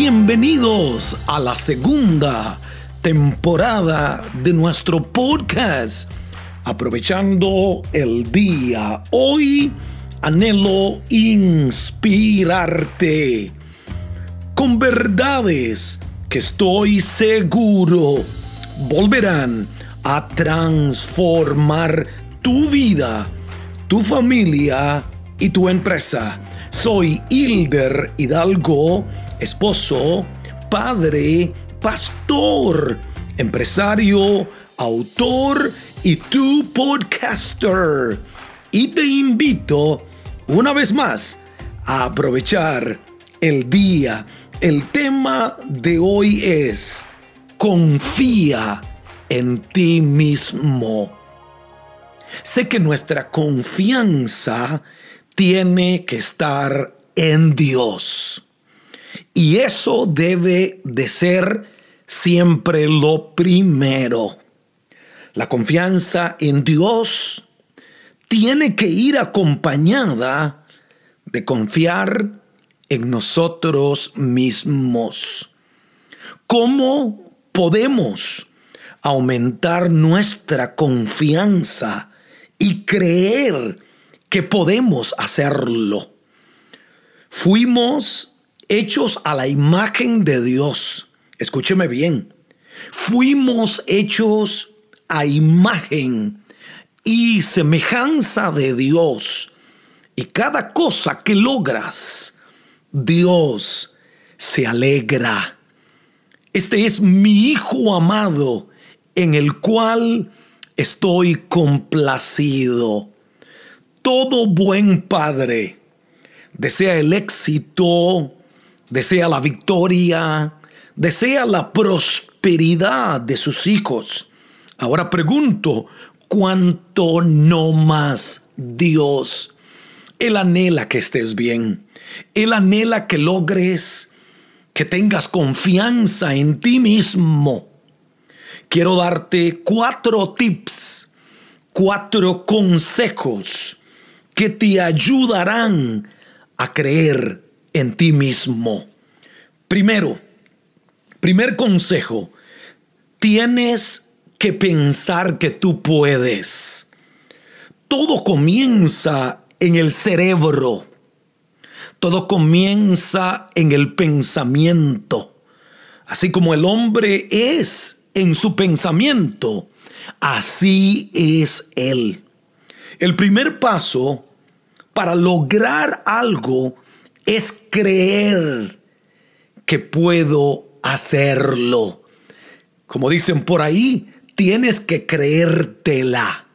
Bienvenidos a la segunda temporada de nuestro podcast. Aprovechando el día, hoy anhelo inspirarte con verdades que estoy seguro volverán a transformar tu vida, tu familia y tu empresa. Soy Hilder Hidalgo, esposo, padre, pastor, empresario, autor y tu podcaster. Y te invito una vez más a aprovechar el día. El tema de hoy es confía en ti mismo. Sé que nuestra confianza tiene que estar en Dios. Y eso debe de ser siempre lo primero. La confianza en Dios tiene que ir acompañada de confiar en nosotros mismos. ¿Cómo podemos aumentar nuestra confianza y creer que podemos hacerlo. Fuimos hechos a la imagen de Dios. Escúcheme bien. Fuimos hechos a imagen y semejanza de Dios. Y cada cosa que logras, Dios se alegra. Este es mi Hijo amado en el cual estoy complacido. Todo buen padre desea el éxito, desea la victoria, desea la prosperidad de sus hijos. Ahora pregunto, ¿cuánto no más Dios? Él anhela que estés bien. Él anhela que logres que tengas confianza en ti mismo. Quiero darte cuatro tips, cuatro consejos que te ayudarán a creer en ti mismo. Primero, primer consejo, tienes que pensar que tú puedes. Todo comienza en el cerebro. Todo comienza en el pensamiento. Así como el hombre es en su pensamiento, así es él. El primer paso para lograr algo es creer que puedo hacerlo. Como dicen por ahí, tienes que creértela.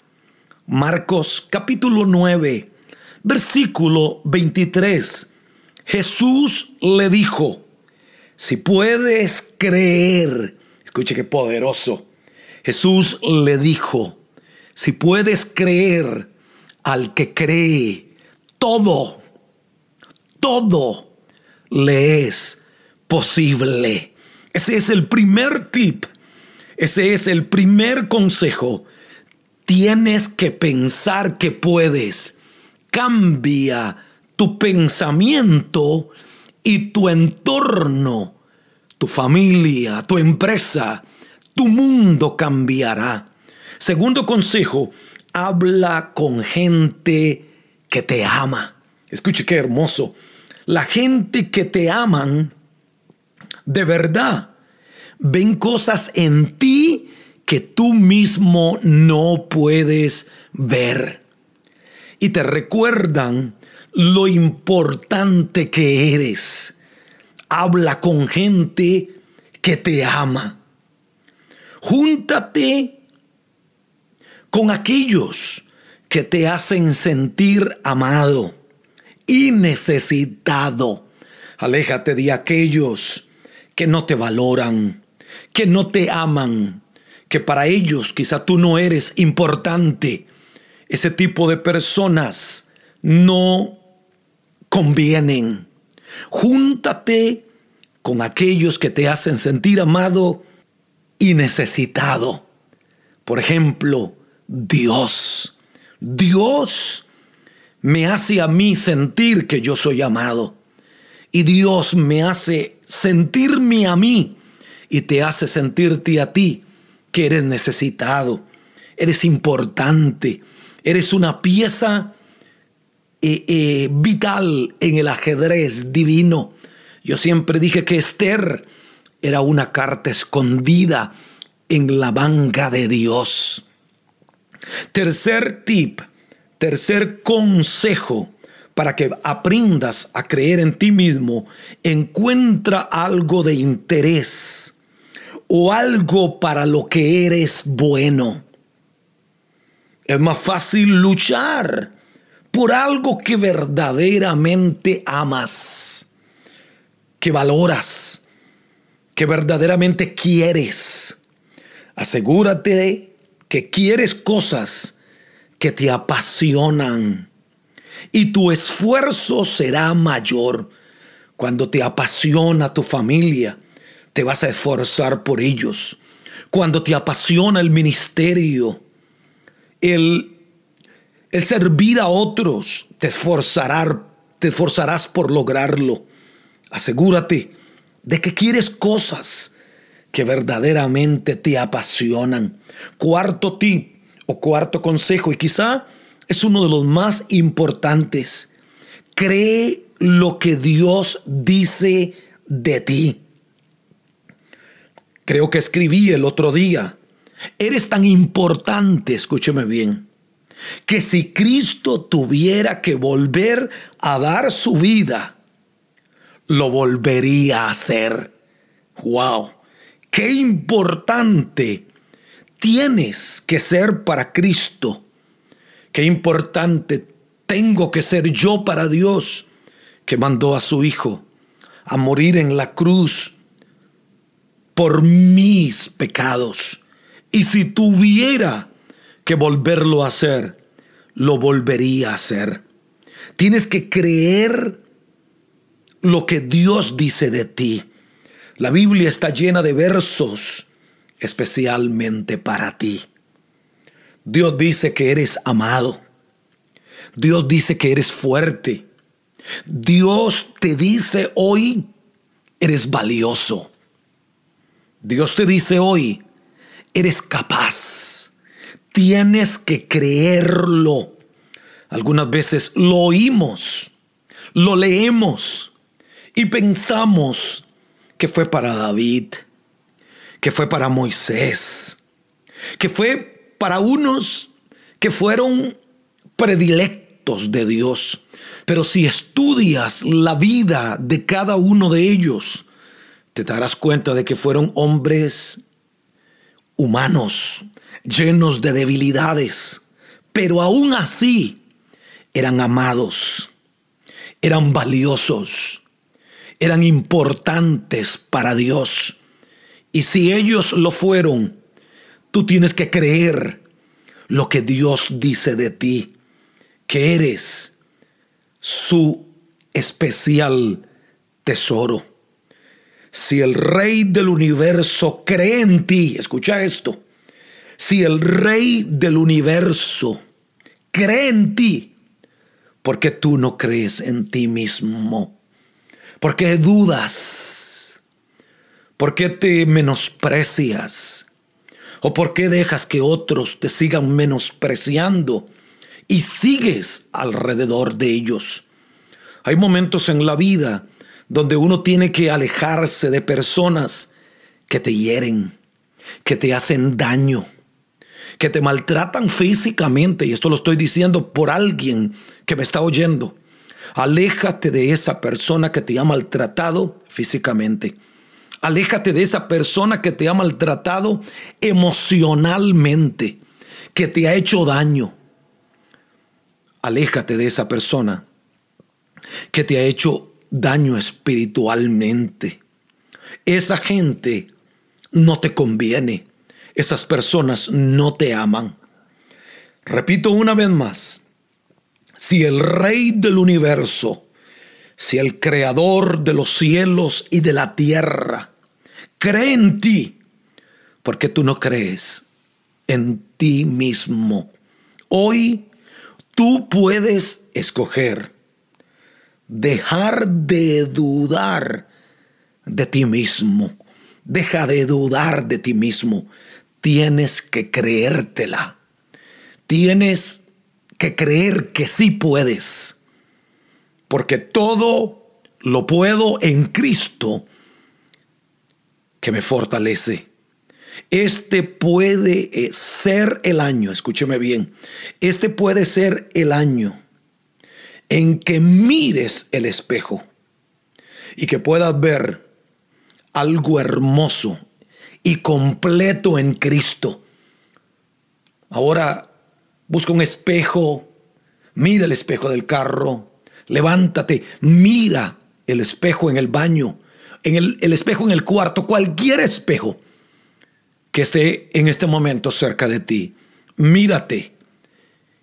Marcos capítulo 9, versículo 23. Jesús le dijo, si puedes creer, escuche qué poderoso, Jesús le dijo, si puedes creer al que cree, todo, todo le es posible. Ese es el primer tip, ese es el primer consejo. Tienes que pensar que puedes. Cambia tu pensamiento y tu entorno, tu familia, tu empresa, tu mundo cambiará. Segundo consejo, habla con gente que te ama. Escuche qué hermoso. La gente que te aman, de verdad, ven cosas en ti que tú mismo no puedes ver. Y te recuerdan lo importante que eres. Habla con gente que te ama. Júntate con aquellos que te hacen sentir amado y necesitado. Aléjate de aquellos que no te valoran, que no te aman, que para ellos quizá tú no eres importante. Ese tipo de personas no convienen. Júntate con aquellos que te hacen sentir amado y necesitado. Por ejemplo, Dios. Dios me hace a mí sentir que yo soy amado. Y Dios me hace sentirme a mí y te hace sentirte a ti que eres necesitado, eres importante, eres una pieza eh, eh, vital en el ajedrez divino. Yo siempre dije que Esther era una carta escondida en la banca de Dios. Tercer tip, tercer consejo para que aprendas a creer en ti mismo, encuentra algo de interés o algo para lo que eres bueno. Es más fácil luchar por algo que verdaderamente amas, que valoras, que verdaderamente quieres. Asegúrate que quieres cosas que te apasionan y tu esfuerzo será mayor. Cuando te apasiona tu familia, te vas a esforzar por ellos. Cuando te apasiona el ministerio, el, el servir a otros, te, esforzará, te esforzarás por lograrlo. Asegúrate de que quieres cosas que verdaderamente te apasionan. Cuarto tip o cuarto consejo, y quizá es uno de los más importantes. Cree lo que Dios dice de ti. Creo que escribí el otro día. Eres tan importante, escúcheme bien, que si Cristo tuviera que volver a dar su vida, lo volvería a hacer. ¡Wow! ¡Qué importante tienes que ser para Cristo! Qué importante tengo que ser yo para Dios, que mandó a su Hijo a morir en la cruz por mis pecados. Y si tuviera que volverlo a hacer, lo volvería a hacer. Tienes que creer lo que Dios dice de ti. La Biblia está llena de versos especialmente para ti. Dios dice que eres amado. Dios dice que eres fuerte. Dios te dice hoy, eres valioso. Dios te dice hoy, eres capaz. Tienes que creerlo. Algunas veces lo oímos, lo leemos y pensamos que fue para David, que fue para Moisés, que fue para unos que fueron predilectos de Dios. Pero si estudias la vida de cada uno de ellos, te darás cuenta de que fueron hombres humanos, llenos de debilidades, pero aún así eran amados, eran valiosos, eran importantes para Dios. Y si ellos lo fueron, Tú tienes que creer lo que Dios dice de ti, que eres su especial tesoro. Si el rey del universo cree en ti, escucha esto, si el rey del universo cree en ti, porque tú no crees en ti mismo? Porque dudas? ¿Por qué te menosprecias? ¿O por qué dejas que otros te sigan menospreciando y sigues alrededor de ellos? Hay momentos en la vida donde uno tiene que alejarse de personas que te hieren, que te hacen daño, que te maltratan físicamente, y esto lo estoy diciendo por alguien que me está oyendo. Aléjate de esa persona que te ha maltratado físicamente. Aléjate de esa persona que te ha maltratado emocionalmente, que te ha hecho daño. Aléjate de esa persona que te ha hecho daño espiritualmente. Esa gente no te conviene. Esas personas no te aman. Repito una vez más, si el rey del universo, si el creador de los cielos y de la tierra, cree en ti, porque tú no crees en ti mismo. Hoy tú puedes escoger dejar de dudar de ti mismo. Deja de dudar de ti mismo. Tienes que creértela. Tienes que creer que sí puedes. Porque todo lo puedo en Cristo que me fortalece. Este puede eh, ser el año, escúcheme bien, este puede ser el año en que mires el espejo y que puedas ver algo hermoso y completo en Cristo. Ahora busca un espejo, mira el espejo del carro, levántate, mira el espejo en el baño, en el, el espejo en el cuarto, cualquier espejo que esté en este momento cerca de ti. Mírate.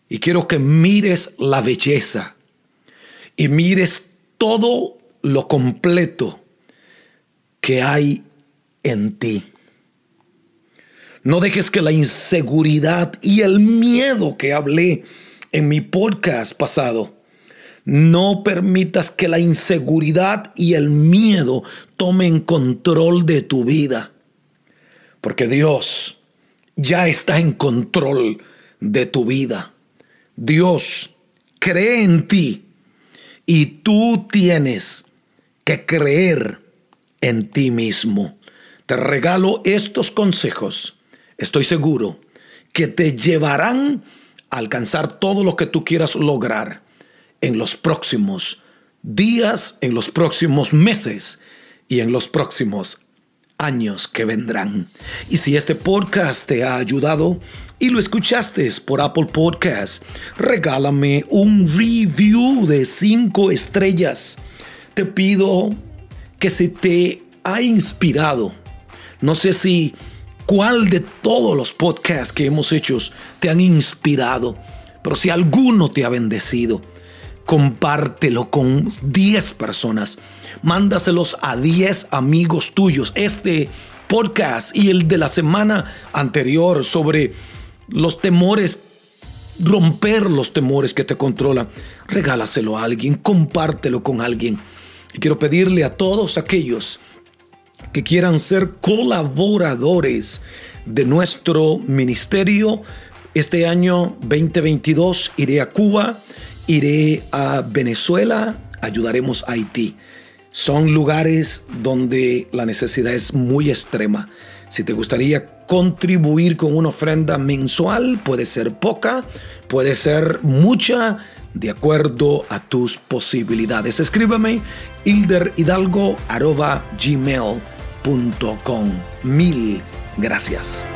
Y quiero que mires la belleza. Y mires todo lo completo que hay en ti. No dejes que la inseguridad y el miedo que hablé en mi podcast pasado, no permitas que la inseguridad y el miedo tomen control de tu vida. Porque Dios ya está en control de tu vida. Dios cree en ti y tú tienes que creer en ti mismo. Te regalo estos consejos. Estoy seguro que te llevarán a alcanzar todo lo que tú quieras lograr en los próximos días, en los próximos meses y en los próximos años que vendrán. Y si este podcast te ha ayudado y lo escuchaste por Apple Podcast, regálame un review de cinco estrellas. Te pido que se te ha inspirado. No sé si cuál de todos los podcasts que hemos hecho te han inspirado, pero si alguno te ha bendecido, compártelo con 10 personas mándaselos a 10 amigos tuyos. Este podcast y el de la semana anterior sobre los temores, romper los temores que te controlan, regálaselo a alguien, compártelo con alguien. Y quiero pedirle a todos aquellos que quieran ser colaboradores de nuestro ministerio. Este año 2022 iré a Cuba, iré a Venezuela, ayudaremos a Haití. Son lugares donde la necesidad es muy extrema. Si te gustaría contribuir con una ofrenda mensual, puede ser poca, puede ser mucha, de acuerdo a tus posibilidades. Escríbeme hilderhidalgo.gmail.com. Mil gracias.